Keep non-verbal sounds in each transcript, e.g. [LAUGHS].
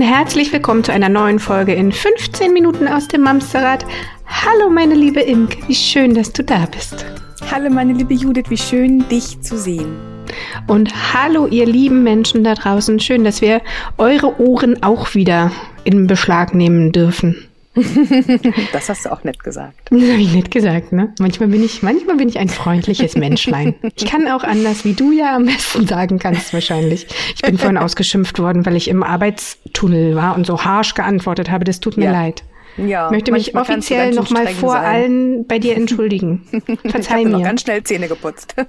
Und herzlich willkommen zu einer neuen Folge in 15 Minuten aus dem Mamsterrad. Hallo meine liebe Imke, wie schön, dass du da bist. Hallo meine liebe Judith, wie schön dich zu sehen. Und hallo ihr lieben Menschen da draußen, schön, dass wir eure Ohren auch wieder in Beschlag nehmen dürfen. Das hast du auch nett gesagt. Das habe ich nett gesagt, ne? Manchmal bin ich, manchmal bin ich ein freundliches Menschlein. Ich kann auch anders, wie du ja am besten sagen kannst, wahrscheinlich. Ich bin vorhin ausgeschimpft worden, weil ich im Arbeitstunnel war und so harsh geantwortet habe. Das tut mir ja. leid. Ja, ich möchte mich offiziell nochmal vor sein. allen bei dir entschuldigen. [LAUGHS] Verzeih ich mir. Noch ganz schnell Zähne geputzt. [LAUGHS]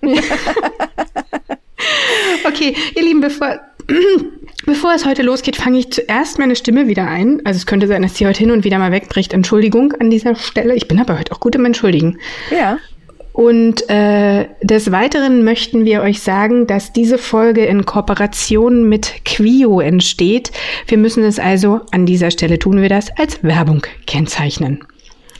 okay, ihr Lieben, bevor [CLEARS THROAT] Bevor es heute losgeht, fange ich zuerst meine Stimme wieder ein. Also es könnte sein, dass sie heute hin und wieder mal wegbricht. Entschuldigung an dieser Stelle. Ich bin aber heute auch gut im Entschuldigen. Ja. Und äh, des Weiteren möchten wir euch sagen, dass diese Folge in Kooperation mit Quio entsteht. Wir müssen es also, an dieser Stelle tun wir das, als Werbung kennzeichnen.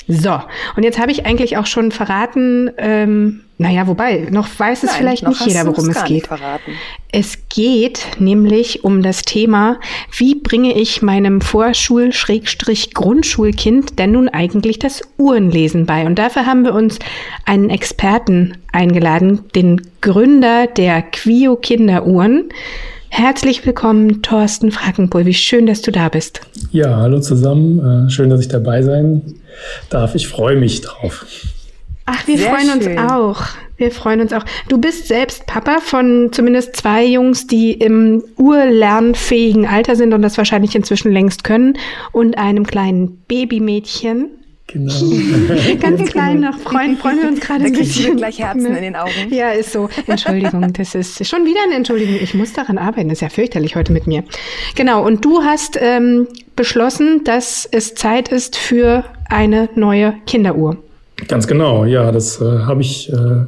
So, und jetzt habe ich eigentlich auch schon verraten, ähm, naja, wobei, noch weiß es Nein, vielleicht nicht jeder, worum es geht. Es geht nämlich um das Thema, wie bringe ich meinem Vorschul-Grundschulkind denn nun eigentlich das Uhrenlesen bei? Und dafür haben wir uns einen Experten eingeladen, den Gründer der Quio Kinderuhren. Herzlich willkommen, Thorsten Frackenpohl. Wie schön, dass du da bist. Ja, hallo zusammen. Äh, schön, dass ich dabei sein darf. Ich freue mich drauf. Ach, wir Sehr freuen schön. uns auch. Wir freuen uns auch. Du bist selbst Papa von zumindest zwei Jungs, die im urlernfähigen Alter sind und das wahrscheinlich inzwischen längst können und einem kleinen Babymädchen. Genau. [LAUGHS] [LAUGHS] Ganz klein noch. Freuen, freuen wir uns [LAUGHS] gerade ein bisschen. gleich Herzen in den Augen. Ja, ist so. Entschuldigung, das ist schon wieder eine Entschuldigung. Ich muss daran arbeiten. Das ist ja fürchterlich heute mit mir. Genau. Und du hast ähm, beschlossen, dass es Zeit ist für eine neue Kinderuhr. Ganz genau, ja, das äh, habe ich äh,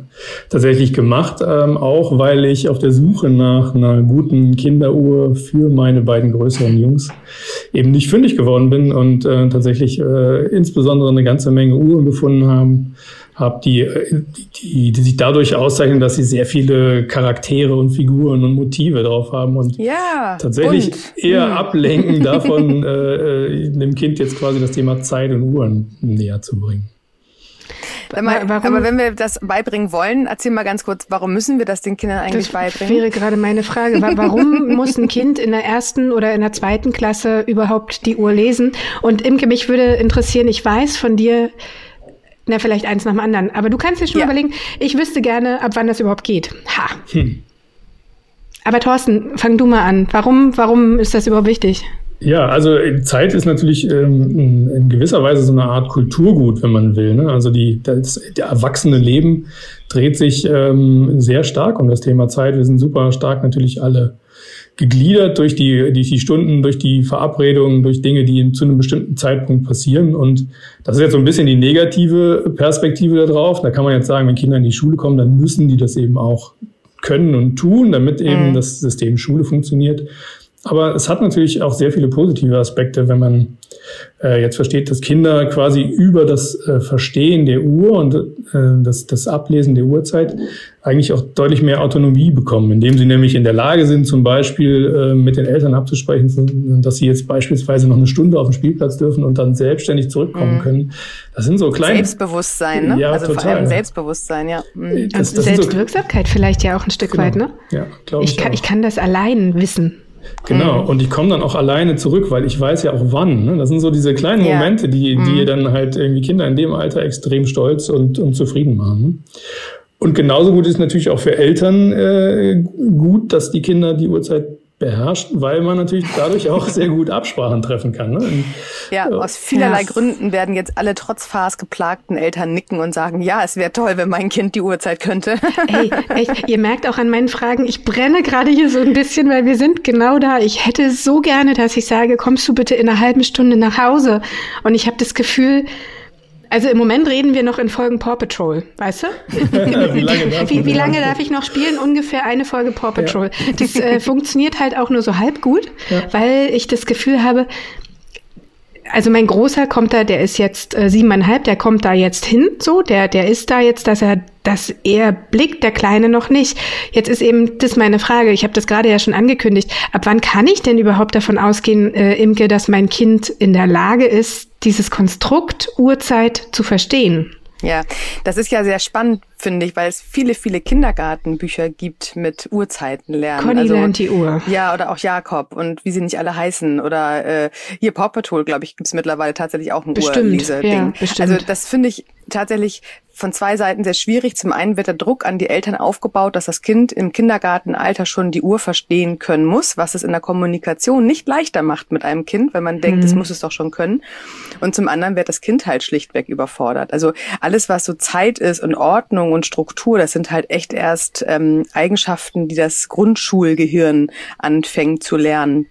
tatsächlich gemacht, ähm, auch weil ich auf der Suche nach einer guten Kinderuhr für meine beiden größeren Jungs eben nicht fündig geworden bin und äh, tatsächlich äh, insbesondere eine ganze Menge Uhren gefunden haben, habe die, äh, die, die sich dadurch auszeichnen, dass sie sehr viele Charaktere und Figuren und Motive drauf haben und ja, tatsächlich und, eher mh. ablenken davon, [LAUGHS] äh, äh, dem Kind jetzt quasi das Thema Zeit und Uhren näher zu bringen. Mal, aber wenn wir das beibringen wollen, erzähl mal ganz kurz, warum müssen wir das den Kindern eigentlich das beibringen? Das wäre gerade meine Frage. Warum [LAUGHS] muss ein Kind in der ersten oder in der zweiten Klasse überhaupt die Uhr lesen? Und Imke, mich würde interessieren, ich weiß von dir, na, vielleicht eins nach dem anderen, aber du kannst dir schon ja. überlegen, ich wüsste gerne, ab wann das überhaupt geht. Ha. Hm. Aber Thorsten, fang du mal an. Warum, warum ist das überhaupt wichtig? Ja, also äh, Zeit ist natürlich ähm, in gewisser Weise so eine Art Kulturgut, wenn man will. Ne? Also die, das, der erwachsene Leben dreht sich ähm, sehr stark um das Thema Zeit. Wir sind super stark natürlich alle gegliedert durch die, die, die Stunden, durch die Verabredungen, durch Dinge, die zu einem bestimmten Zeitpunkt passieren. Und das ist jetzt so ein bisschen die negative Perspektive darauf. Da kann man jetzt sagen, wenn Kinder in die Schule kommen, dann müssen die das eben auch können und tun, damit eben mhm. das System Schule funktioniert. Aber es hat natürlich auch sehr viele positive Aspekte, wenn man äh, jetzt versteht, dass Kinder quasi über das äh, Verstehen der Uhr und äh, das, das Ablesen der Uhrzeit eigentlich auch deutlich mehr Autonomie bekommen, indem sie nämlich in der Lage sind, zum Beispiel äh, mit den Eltern abzusprechen, dass sie jetzt beispielsweise noch eine Stunde auf dem Spielplatz dürfen und dann selbstständig zurückkommen mhm. können. Das sind so kleine Selbstbewusstsein, ne? Ja, also total. vor allem Selbstbewusstsein, ja. Mhm. Das, das Selbstwirksamkeit so, vielleicht ja auch ein Stück genau. weit, ne? Ja, glaube ich. Ich kann, ich kann das allein wissen. Genau, mhm. und ich komme dann auch alleine zurück, weil ich weiß ja auch wann. Ne? Das sind so diese kleinen ja. Momente, die, die mhm. dann halt irgendwie Kinder in dem Alter extrem stolz und, und zufrieden machen. Ne? Und genauso gut ist natürlich auch für Eltern äh, gut, dass die Kinder die Uhrzeit beherrscht, weil man natürlich dadurch auch sehr gut Absprachen treffen kann. Ne? ja, aus vielerlei ja. Gründen werden jetzt alle trotz Fahrs geplagten Eltern nicken und sagen, ja, es wäre toll, wenn mein Kind die Uhrzeit könnte. [LAUGHS] Ey, echt, ihr merkt auch an meinen Fragen, ich brenne gerade hier so ein bisschen, weil wir sind genau da. Ich hätte so gerne, dass ich sage, kommst du bitte in einer halben Stunde nach Hause? Und ich habe das Gefühl, also im Moment reden wir noch in Folgen Paw Patrol, weißt du? [LAUGHS] wie, lange darf, wie, wie lange darf ich noch spielen? Ungefähr eine Folge Paw Patrol. Ja. Das äh, funktioniert halt auch nur so halb gut, ja. weil ich das Gefühl habe, also mein Großer kommt da, der ist jetzt äh, siebeneinhalb, der kommt da jetzt hin, so, der, der ist da jetzt, dass er, dass er blickt, der Kleine noch nicht. Jetzt ist eben das meine Frage. Ich habe das gerade ja schon angekündigt. Ab wann kann ich denn überhaupt davon ausgehen, äh, Imke, dass mein Kind in der Lage ist, dieses Konstrukt Uhrzeit zu verstehen? Ja, das ist ja sehr spannend, finde ich, weil es viele, viele Kindergartenbücher gibt mit Uhrzeiten lernen. Conny also, lernt die Uhr. Ja, oder auch Jakob und wie sie nicht alle heißen. Oder äh, hier Paw Patrol, glaube ich, gibt es mittlerweile tatsächlich auch ein Uhrlese-Ding. Ja, bestimmt. Also das finde ich tatsächlich von zwei Seiten sehr schwierig. Zum einen wird der Druck an die Eltern aufgebaut, dass das Kind im Kindergartenalter schon die Uhr verstehen können muss, was es in der Kommunikation nicht leichter macht mit einem Kind, wenn man denkt, mhm. es muss es doch schon können. Und zum anderen wird das Kind halt schlichtweg überfordert. Also alles, was so Zeit ist und Ordnung und Struktur, das sind halt echt erst ähm, Eigenschaften, die das Grundschulgehirn anfängt zu lernen.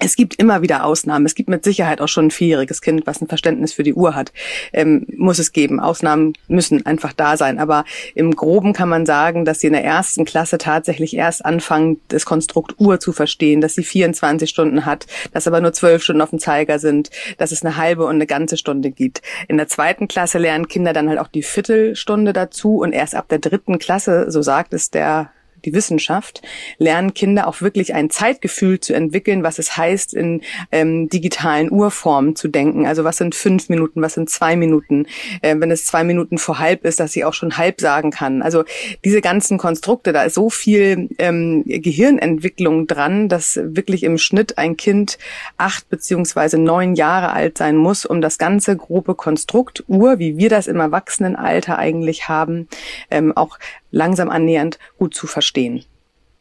Es gibt immer wieder Ausnahmen. Es gibt mit Sicherheit auch schon ein vierjähriges Kind, was ein Verständnis für die Uhr hat. Ähm, muss es geben. Ausnahmen müssen einfach da sein. Aber im Groben kann man sagen, dass sie in der ersten Klasse tatsächlich erst anfangen, das Konstrukt Uhr zu verstehen, dass sie 24 Stunden hat, dass aber nur zwölf Stunden auf dem Zeiger sind, dass es eine halbe und eine ganze Stunde gibt. In der zweiten Klasse lernen Kinder dann halt auch die Viertelstunde dazu und erst ab der dritten Klasse, so sagt es der die Wissenschaft, lernen Kinder auch wirklich ein Zeitgefühl zu entwickeln, was es heißt, in ähm, digitalen Urformen zu denken. Also was sind fünf Minuten, was sind zwei Minuten, äh, wenn es zwei Minuten vor halb ist, dass sie auch schon halb sagen kann. Also diese ganzen Konstrukte, da ist so viel ähm, Gehirnentwicklung dran, dass wirklich im Schnitt ein Kind acht beziehungsweise neun Jahre alt sein muss, um das ganze grobe Konstrukt Uhr, wie wir das im Erwachsenenalter eigentlich haben, ähm, auch langsam annähernd gut zu verstehen.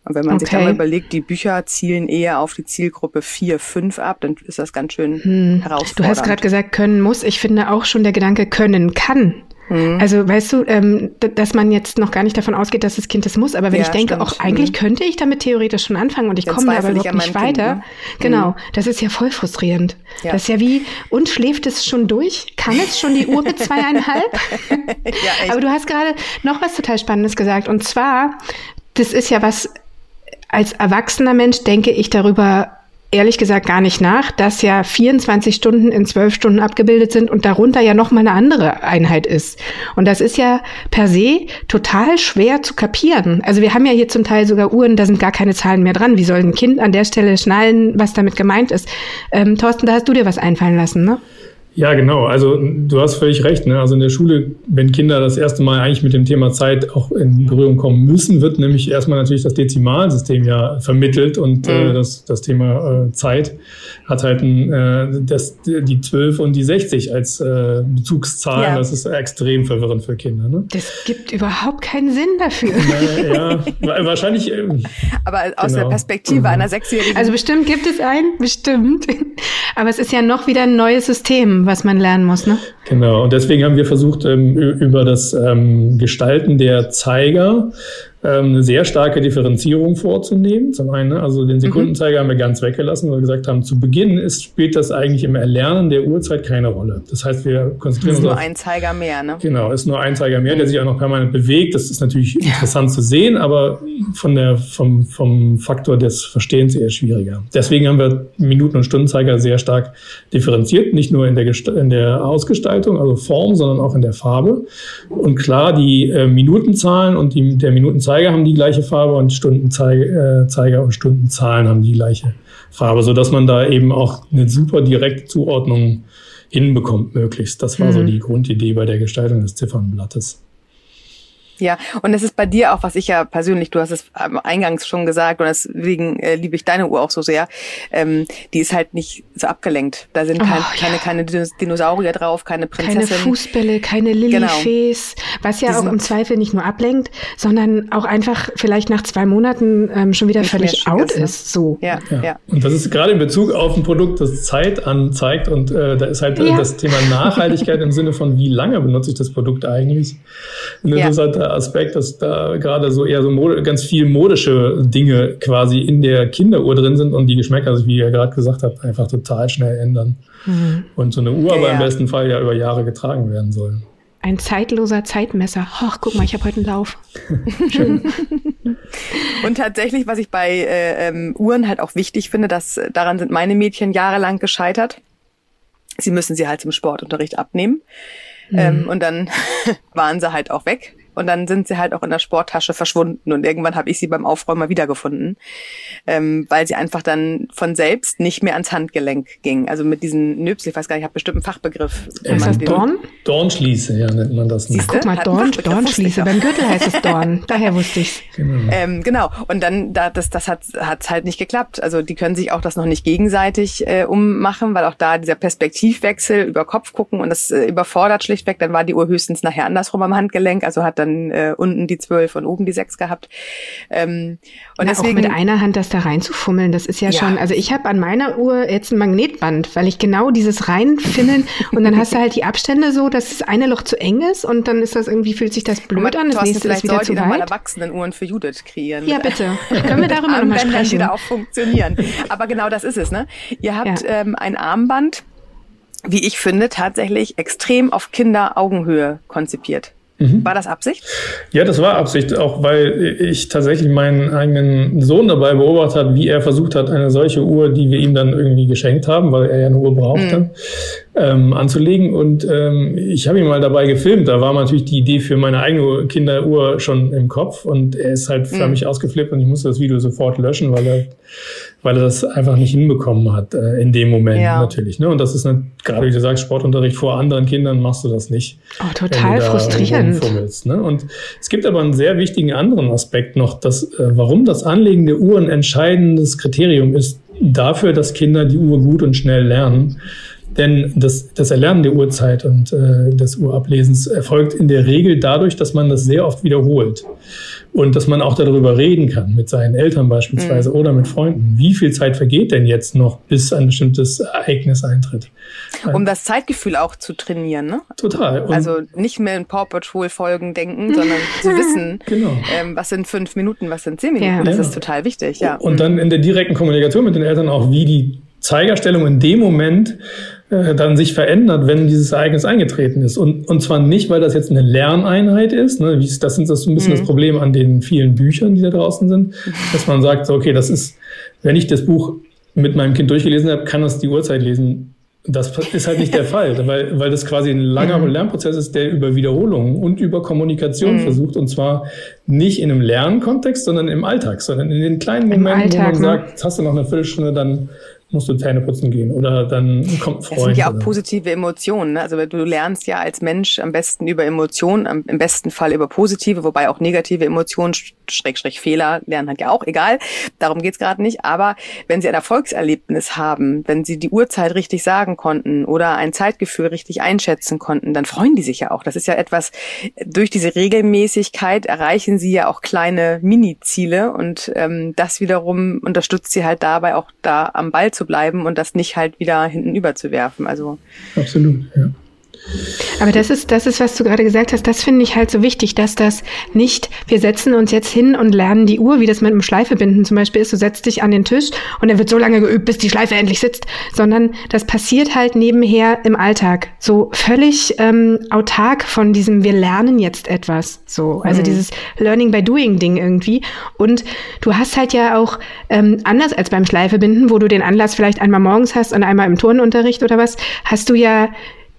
Und wenn man okay. sich dann mal überlegt, die Bücher zielen eher auf die Zielgruppe 4, 5 ab, dann ist das ganz schön hm. herausfordernd. Du hast gerade gesagt, können muss. Ich finde auch schon der Gedanke können kann Mhm. Also weißt du, ähm, dass man jetzt noch gar nicht davon ausgeht, dass das Kind das muss, aber wenn ja, ich denke, stimmt. auch eigentlich mhm. könnte ich damit theoretisch schon anfangen und ich komme aber überhaupt nicht weiter. Kind, ne? Genau, mhm. das ist ja voll frustrierend. Ja. Das ist ja wie, und schläft es schon durch? Kann es schon die Uhr mit zweieinhalb? [LAUGHS] ja, aber du hast gerade noch was total Spannendes gesagt und zwar, das ist ja was, als erwachsener Mensch denke ich darüber ehrlich gesagt gar nicht nach, dass ja 24 Stunden in 12 Stunden abgebildet sind und darunter ja noch mal eine andere Einheit ist. Und das ist ja per se total schwer zu kapieren. Also wir haben ja hier zum Teil sogar Uhren, da sind gar keine Zahlen mehr dran. Wie soll ein Kind an der Stelle schnallen, was damit gemeint ist? Ähm, Thorsten, da hast du dir was einfallen lassen, ne? Ja, genau. Also du hast völlig recht. Ne? Also in der Schule, wenn Kinder das erste Mal eigentlich mit dem Thema Zeit auch in Berührung kommen müssen, wird nämlich erstmal natürlich das Dezimalsystem ja vermittelt und äh, mhm. äh, das, das Thema äh, Zeit hat halt ein, äh, das, die 12 und die 60 als äh, Bezugszahlen. Ja. Das ist extrem verwirrend für Kinder. Ne? Das gibt überhaupt keinen Sinn dafür. ja, wahrscheinlich. Äh, Aber aus genau. der Perspektive mhm. einer Sechsjährigen. Also bestimmt gibt es einen, bestimmt. [LAUGHS] Aber es ist ja noch wieder ein neues System was man lernen muss, ne? Genau, und deswegen haben wir versucht, ähm, über das ähm, Gestalten der Zeiger eine sehr starke Differenzierung vorzunehmen. Zum einen, ne, also den Sekundenzeiger mhm. haben wir ganz weggelassen, weil wir gesagt haben, zu Beginn ist, spielt das eigentlich im Erlernen der Uhrzeit keine Rolle. Das heißt, wir konzentrieren uns. Ist nur auf, ein Zeiger mehr, ne? Genau, ist nur ein Zeiger mehr, der sich auch noch permanent bewegt. Das ist natürlich ja. interessant zu sehen, aber von der, vom, vom Faktor des Verstehens eher schwieriger. Deswegen haben wir Minuten- und Stundenzeiger sehr stark differenziert, nicht nur in der, in der Ausgestaltung, also Form, sondern auch in der Farbe. Und klar, die äh, Minutenzahlen und die, der Minutenzeiger Zeiger haben die gleiche Farbe und Stundenzeiger äh, und Stundenzahlen haben die gleiche Farbe, so dass man da eben auch eine super direkte Zuordnung hinbekommt, möglichst. Das war mhm. so die Grundidee bei der Gestaltung des Ziffernblattes. Ja, und es ist bei dir auch, was ich ja persönlich, du hast es eingangs schon gesagt, und deswegen äh, liebe ich deine Uhr auch so sehr, ähm, die ist halt nicht so abgelenkt. Da sind kein, oh, ja. keine, keine Dinosaurier drauf, keine Prinzessin. Keine Fußbälle, keine Lilifees, genau. was ja auch im Zweifel nicht nur ablenkt, sondern auch einfach vielleicht nach zwei Monaten ähm, schon wieder völlig out ist. Ne? ist so. Ja, ja, ja. Und das ist gerade in Bezug auf ein Produkt, das Zeit anzeigt und äh, da ist halt ja. das Thema Nachhaltigkeit im Sinne von, wie lange benutze ich das Produkt eigentlich? Das ist halt Aspekt, dass da gerade so eher so Mode, ganz viel modische Dinge quasi in der Kinderuhr drin sind und die Geschmäcker sich, wie ihr gerade gesagt habt, einfach total schnell ändern. Mhm. Und so eine Uhr aber ja, im besten Fall ja über Jahre getragen werden soll. Ein zeitloser Zeitmesser. Ach, guck mal, ich habe heute einen Lauf. [LAUGHS] [LAUGHS] Schön. Und tatsächlich, was ich bei äh, ähm, Uhren halt auch wichtig finde, dass daran sind meine Mädchen jahrelang gescheitert sie müssen sie halt zum Sportunterricht abnehmen. Mhm. Ähm, und dann [LAUGHS] waren sie halt auch weg. Und dann sind sie halt auch in der Sporttasche verschwunden. Und irgendwann habe ich sie beim Aufräumen mal wiedergefunden, ähm, weil sie einfach dann von selbst nicht mehr ans Handgelenk ging. Also mit diesen Nöpsel, ich weiß gar nicht, ich habe bestimmt einen Fachbegriff. Ist das Dorn? Dornschließe, ja, nennt man das. Siehste? Guck mal, Dorn, Dornschließe. Beim Gürtel heißt es Dorn. [LAUGHS] Daher wusste ich's. Genau. Ähm, genau. Und dann, da, das, das hat hat halt nicht geklappt. Also die können sich auch das noch nicht gegenseitig äh, ummachen, weil auch da dieser Perspektivwechsel über Kopf gucken und das äh, überfordert schlichtweg. Dann war die Uhr höchstens nachher andersrum am Handgelenk. Also hat dann dann äh, unten die zwölf und oben die sechs gehabt. Ähm, und Na, deswegen, auch mit einer Hand das da reinzufummeln, das ist ja, ja. schon, also ich habe an meiner Uhr jetzt ein Magnetband, weil ich genau dieses reinfimmeln [LAUGHS] und dann hast du halt die Abstände so, dass das eine Loch zu eng ist und dann ist das irgendwie, fühlt sich das blöd an, das nächste ist wieder zu weit. mal Erwachsenenuhren für Judith kreieren. Ja, bitte. Können wir darüber [LAUGHS] nochmal sprechen? die da auch funktionieren. Aber genau das ist es, ne? Ihr habt ja. ähm, ein Armband, wie ich finde, tatsächlich extrem auf Kinderaugenhöhe konzipiert. Mhm. War das Absicht? Ja, das war Absicht, auch weil ich tatsächlich meinen eigenen Sohn dabei beobachtet habe, wie er versucht hat, eine solche Uhr, die wir ihm dann irgendwie geschenkt haben, weil er ja eine Uhr brauchte, mhm. ähm, anzulegen. Und ähm, ich habe ihn mal dabei gefilmt. Da war natürlich die Idee für meine eigene Kinderuhr schon im Kopf und er ist halt für mhm. mich ausgeflippt und ich musste das Video sofort löschen, weil er weil er das einfach nicht hinbekommen hat äh, in dem Moment ja. natürlich. Ne? Und das ist eine, gerade wie du sagst, Sportunterricht vor anderen Kindern machst du das nicht. Oh, total frustrierend. Ne? Und es gibt aber einen sehr wichtigen anderen Aspekt noch, dass, äh, warum das Anlegen der Uhr ein entscheidendes Kriterium ist dafür, dass Kinder die Uhr gut und schnell lernen. Denn das, das Erlernen der Uhrzeit und äh, des Uhrablesens erfolgt in der Regel dadurch, dass man das sehr oft wiederholt und dass man auch darüber reden kann, mit seinen Eltern beispielsweise mhm. oder mit Freunden. Wie viel Zeit vergeht denn jetzt noch, bis ein bestimmtes Ereignis eintritt? Um das Zeitgefühl auch zu trainieren, ne? Total. Und also nicht mehr in Paw Patrol Folgen denken, sondern [LAUGHS] zu wissen, genau. ähm, was sind fünf Minuten, was sind zehn Minuten. Ja. Das ja. ist total wichtig, ja. Und dann in der direkten Kommunikation mit den Eltern auch, wie die Zeigerstellung in dem Moment äh, dann sich verändert, wenn dieses Ereignis eingetreten ist. Und, und zwar nicht, weil das jetzt eine Lerneinheit ist, ne, wie, das ist das so ein bisschen mhm. das Problem an den vielen Büchern, die da draußen sind, dass man sagt, so, okay, das ist, wenn ich das Buch mit meinem Kind durchgelesen habe, kann das die Uhrzeit lesen. Das ist halt nicht der [LAUGHS] Fall, weil, weil das quasi ein langer mhm. Lernprozess ist, der über Wiederholungen und über Kommunikation mhm. versucht. Und zwar nicht in einem Lernkontext, sondern im Alltag, sondern in den kleinen Momenten, Alltag, wo man ne? sagt, jetzt hast du noch eine Viertelstunde, dann musst du Zähne putzen gehen oder dann kommt Freund. Das sind ja auch positive Emotionen. Ne? Also du lernst ja als Mensch am besten über Emotionen, im besten Fall über positive, wobei auch negative Emotionen, Schrägstrich Fehler, lernen halt ja auch, egal. Darum geht's gerade nicht. Aber wenn sie ein Erfolgserlebnis haben, wenn sie die Uhrzeit richtig sagen konnten oder ein Zeitgefühl richtig einschätzen konnten, dann freuen die sich ja auch. Das ist ja etwas, durch diese Regelmäßigkeit erreichen sie ja auch kleine Mini-Ziele und ähm, das wiederum unterstützt sie halt dabei auch da am Ball zu bleiben und das nicht halt wieder hinten überzuwerfen. Also absolut, ja. Aber das ist, das ist, was du gerade gesagt hast, das finde ich halt so wichtig, dass das nicht, wir setzen uns jetzt hin und lernen die Uhr, wie das mit einem Schleifebinden zum Beispiel ist, du setzt dich an den Tisch und er wird so lange geübt, bis die Schleife endlich sitzt, sondern das passiert halt nebenher im Alltag, so völlig ähm, autark von diesem, wir lernen jetzt etwas, so, also mhm. dieses Learning by Doing Ding irgendwie. Und du hast halt ja auch, ähm, anders als beim Schleifebinden, wo du den Anlass vielleicht einmal morgens hast und einmal im Turnunterricht oder was, hast du ja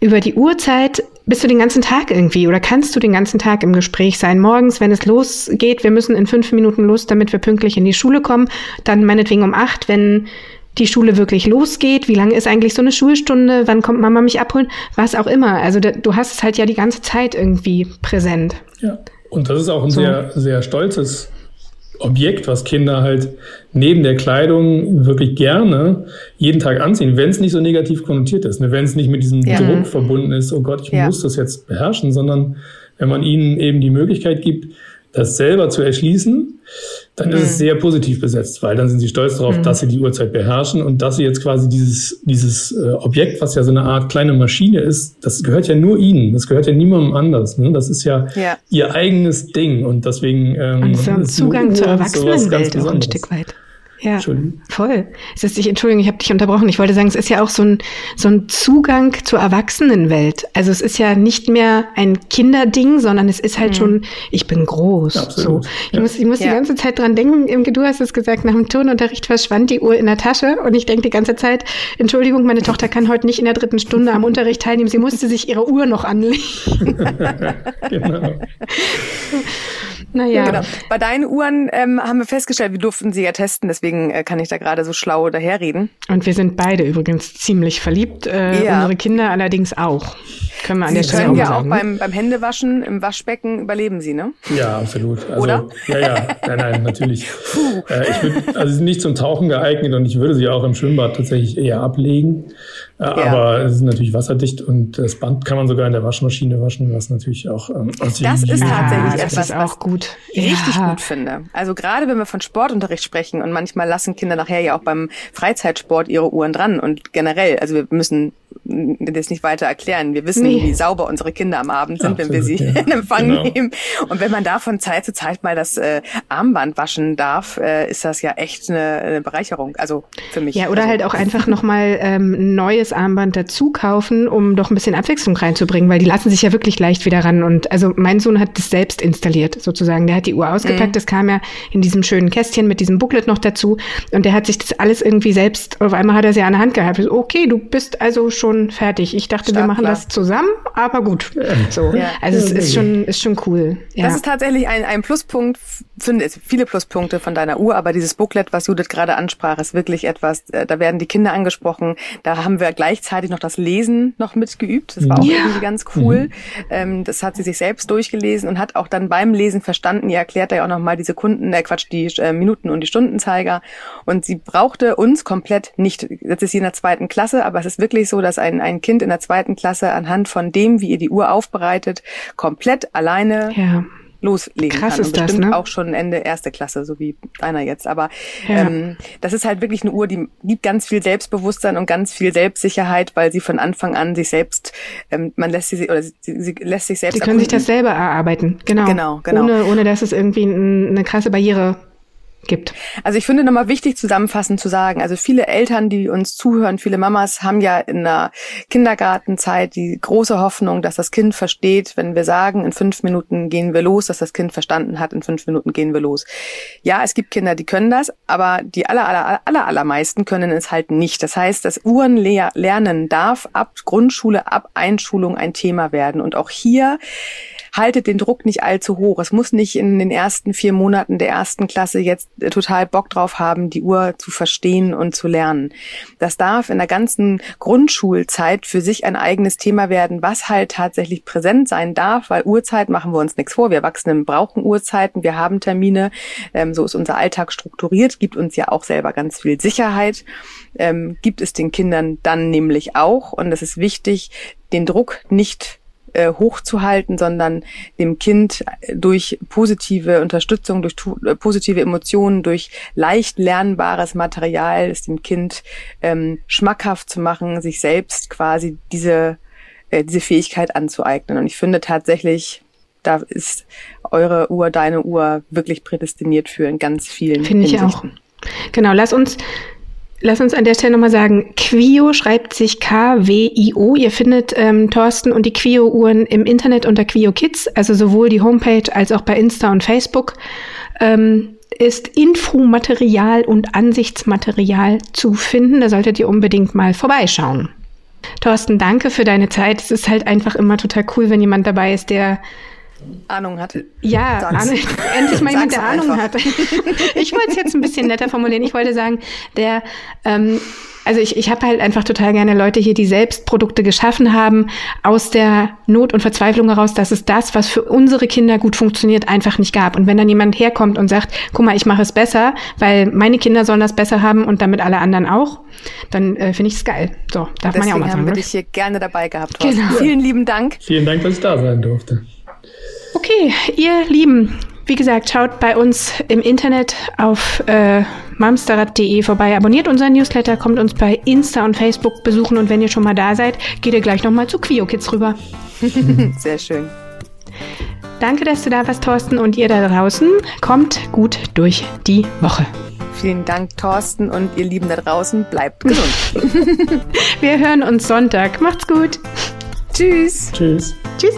über die Uhrzeit bist du den ganzen Tag irgendwie oder kannst du den ganzen Tag im Gespräch sein? Morgens, wenn es losgeht, wir müssen in fünf Minuten los, damit wir pünktlich in die Schule kommen. Dann meinetwegen um acht, wenn die Schule wirklich losgeht. Wie lange ist eigentlich so eine Schulstunde? Wann kommt Mama mich abholen? Was auch immer. Also du hast es halt ja die ganze Zeit irgendwie präsent. Ja. Und das ist auch ein so. sehr, sehr stolzes Objekt, was Kinder halt neben der Kleidung wirklich gerne jeden Tag anziehen, wenn es nicht so negativ konnotiert ist, ne? wenn es nicht mit diesem ja. Druck verbunden ist, oh Gott, ich ja. muss das jetzt beherrschen, sondern wenn man ihnen eben die Möglichkeit gibt, das selber zu erschließen, dann mhm. ist es mhm. sehr positiv besetzt, weil dann sind sie stolz darauf, mhm. dass sie die Uhrzeit beherrschen und dass sie jetzt quasi dieses, dieses äh, Objekt, was ja so eine Art kleine Maschine ist, das gehört ja nur ihnen, das gehört ja niemandem anders. Ne? Das ist ja, ja, ihr eigenes Ding und deswegen ähm, und so ein Zugang zur Erwachsenenwelt auch ein Stück weit. Ja, voll. Es ist, ich, Entschuldigung, ich habe dich unterbrochen. Ich wollte sagen, es ist ja auch so ein, so ein Zugang zur Erwachsenenwelt. Also es ist ja nicht mehr ein Kinderding, sondern es ist halt mhm. schon, ich bin groß. Absolut. So. Ich ja. muss, ich muss ja. die ganze Zeit dran denken, du hast es gesagt, nach dem Turnunterricht verschwand die Uhr in der Tasche und ich denke die ganze Zeit, Entschuldigung, meine Tochter kann heute nicht in der dritten Stunde am Unterricht teilnehmen. Sie musste sich ihre Uhr noch anlegen. [LAUGHS] genau. [LAUGHS] Naja. Genau. Bei deinen Uhren ähm, haben wir festgestellt, wir durften sie ja testen, deswegen äh, kann ich da gerade so schlau daherreden. Und wir sind beide übrigens ziemlich verliebt, äh, ja. unsere Kinder allerdings auch. Können wir an sie der Stelle können ja auch ne? beim, beim Händewaschen im Waschbecken überleben sie, ne? Ja, absolut. Also, Oder? Ja, ja, nein, nein, natürlich. äh, ich würd, also sie sind nicht zum Tauchen geeignet und ich würde sie auch im Schwimmbad tatsächlich eher ablegen. Äh, ja. Aber es ist natürlich wasserdicht und das Band kann man sogar in der Waschmaschine waschen, was natürlich auch ähm, Das ist tatsächlich ja, etwas, ist auch gut. ich richtig ja. gut finde. Also gerade wenn wir von Sportunterricht sprechen und manchmal lassen Kinder nachher ja auch beim Freizeitsport ihre Uhren dran und generell, also wir müssen das nicht weiter erklären. Wir wissen, nee. wie sauber unsere Kinder am Abend sind, Absolut, wenn wir sie [LAUGHS] ja. in Empfang genau. nehmen. Und wenn man da von Zeit zu Zeit mal das äh, Armband waschen darf, äh, ist das ja echt eine, eine Bereicherung. Also für mich. Ja, oder also. halt auch einfach nochmal ähm, ein neues Armband dazu kaufen, um doch ein bisschen Abwechslung reinzubringen, weil die lassen sich ja wirklich leicht wieder ran. Und also mein Sohn hat das selbst installiert, sozusagen. Der hat die Uhr ausgepackt, mhm. das kam ja in diesem schönen Kästchen mit diesem Booklet noch dazu. Und der hat sich das alles irgendwie selbst, auf einmal hat er sie an der Hand gehabt. Okay, du bist also schon fertig. Ich dachte, Startklar. wir machen das zusammen, aber gut. So. Ja. Also es ist schon, ist schon cool. Ja. Das ist tatsächlich ein, ein Pluspunkt, finde viele Pluspunkte von deiner Uhr, aber dieses Booklet, was Judith gerade ansprach, ist wirklich etwas, äh, da werden die Kinder angesprochen. Da haben wir gleichzeitig noch das Lesen noch mitgeübt. Das war auch ja. irgendwie ganz cool. Mhm. Ähm, das hat sie sich selbst durchgelesen und hat auch dann beim Lesen verstanden. Ihr erklärt ja auch nochmal die Sekunden, äh Quatsch, die äh, Minuten und die Stundenzeiger. Und sie brauchte uns komplett nicht. Jetzt ist sie in der zweiten Klasse, aber es ist wirklich so, dass ein, ein Kind in der zweiten Klasse anhand von dem, wie ihr die Uhr aufbereitet, komplett alleine ja loslegen Krass kann. Und bestimmt das, ne? auch schon Ende erste Klasse, so wie deiner jetzt. Aber ja. ähm, das ist halt wirklich eine Uhr, die gibt ganz viel Selbstbewusstsein und ganz viel Selbstsicherheit, weil sie von Anfang an sich selbst, ähm, man lässt sie oder sie, sie lässt sich selbst. Sie können erkunden. sich das selber erarbeiten, genau. Genau, genau. Ohne, ohne dass es irgendwie eine krasse Barriere gibt. Also ich finde nochmal wichtig zusammenfassend zu sagen, also viele Eltern, die uns zuhören, viele Mamas haben ja in der Kindergartenzeit die große Hoffnung, dass das Kind versteht, wenn wir sagen, in fünf Minuten gehen wir los, dass das Kind verstanden hat, in fünf Minuten gehen wir los. Ja, es gibt Kinder, die können das, aber die aller, aller, aller, allermeisten können es halt nicht. Das heißt, das Uhrenlernen darf ab Grundschule, ab Einschulung ein Thema werden. Und auch hier haltet den Druck nicht allzu hoch. Es muss nicht in den ersten vier Monaten der ersten Klasse jetzt total Bock drauf haben, die Uhr zu verstehen und zu lernen. Das darf in der ganzen Grundschulzeit für sich ein eigenes Thema werden, was halt tatsächlich präsent sein darf, weil Uhrzeit machen wir uns nichts vor. Wir Erwachsenen brauchen Uhrzeiten, wir haben Termine, ähm, so ist unser Alltag strukturiert, gibt uns ja auch selber ganz viel Sicherheit, ähm, gibt es den Kindern dann nämlich auch. Und es ist wichtig, den Druck nicht äh, hochzuhalten, sondern dem Kind durch positive Unterstützung, durch äh, positive Emotionen, durch leicht lernbares Material, es dem Kind ähm, schmackhaft zu machen, sich selbst quasi diese, äh, diese Fähigkeit anzueignen. Und ich finde tatsächlich, da ist eure Uhr, deine Uhr wirklich prädestiniert für in ganz vielen Finde ich auch. Genau, lass uns Lass uns an der Stelle nochmal sagen, Quio schreibt sich K-W-I-O. Ihr findet ähm, Thorsten und die Quio-Uhren im Internet unter Quio Kids, also sowohl die Homepage als auch bei Insta und Facebook. Ähm, ist Infomaterial und Ansichtsmaterial zu finden. Da solltet ihr unbedingt mal vorbeischauen. Thorsten, danke für deine Zeit. Es ist halt einfach immer total cool, wenn jemand dabei ist, der Ahnung hat. Ja, Ahnung, [LAUGHS] endlich mal jemand, der Ahnung hat. Ich wollte es jetzt ein bisschen netter formulieren. Ich wollte sagen, der, ähm, also ich, ich habe halt einfach total gerne Leute hier, die selbst Produkte geschaffen haben, aus der Not und Verzweiflung heraus, dass es das, was für unsere Kinder gut funktioniert, einfach nicht gab. Und wenn dann jemand herkommt und sagt, guck mal, ich mache es besser, weil meine Kinder sollen das besser haben und damit alle anderen auch, dann äh, finde ich es geil. So, darf man ja auch mal sagen. haben wir dich hier gerne dabei gehabt. Genau. Vielen lieben Dank. Vielen Dank, dass ich da sein durfte. Okay, ihr Lieben, wie gesagt, schaut bei uns im Internet auf äh, mamsterrad.de vorbei, abonniert unseren Newsletter, kommt uns bei Insta und Facebook besuchen und wenn ihr schon mal da seid, geht ihr gleich nochmal zu Quio Kids rüber. [LAUGHS] Sehr schön. Danke, dass du da warst, Thorsten, und ihr da draußen kommt gut durch die Woche. Vielen Dank, Thorsten und ihr Lieben da draußen. Bleibt gesund. [LAUGHS] Wir hören uns Sonntag. Macht's gut. Tschüss. Tschüss. Tschüss.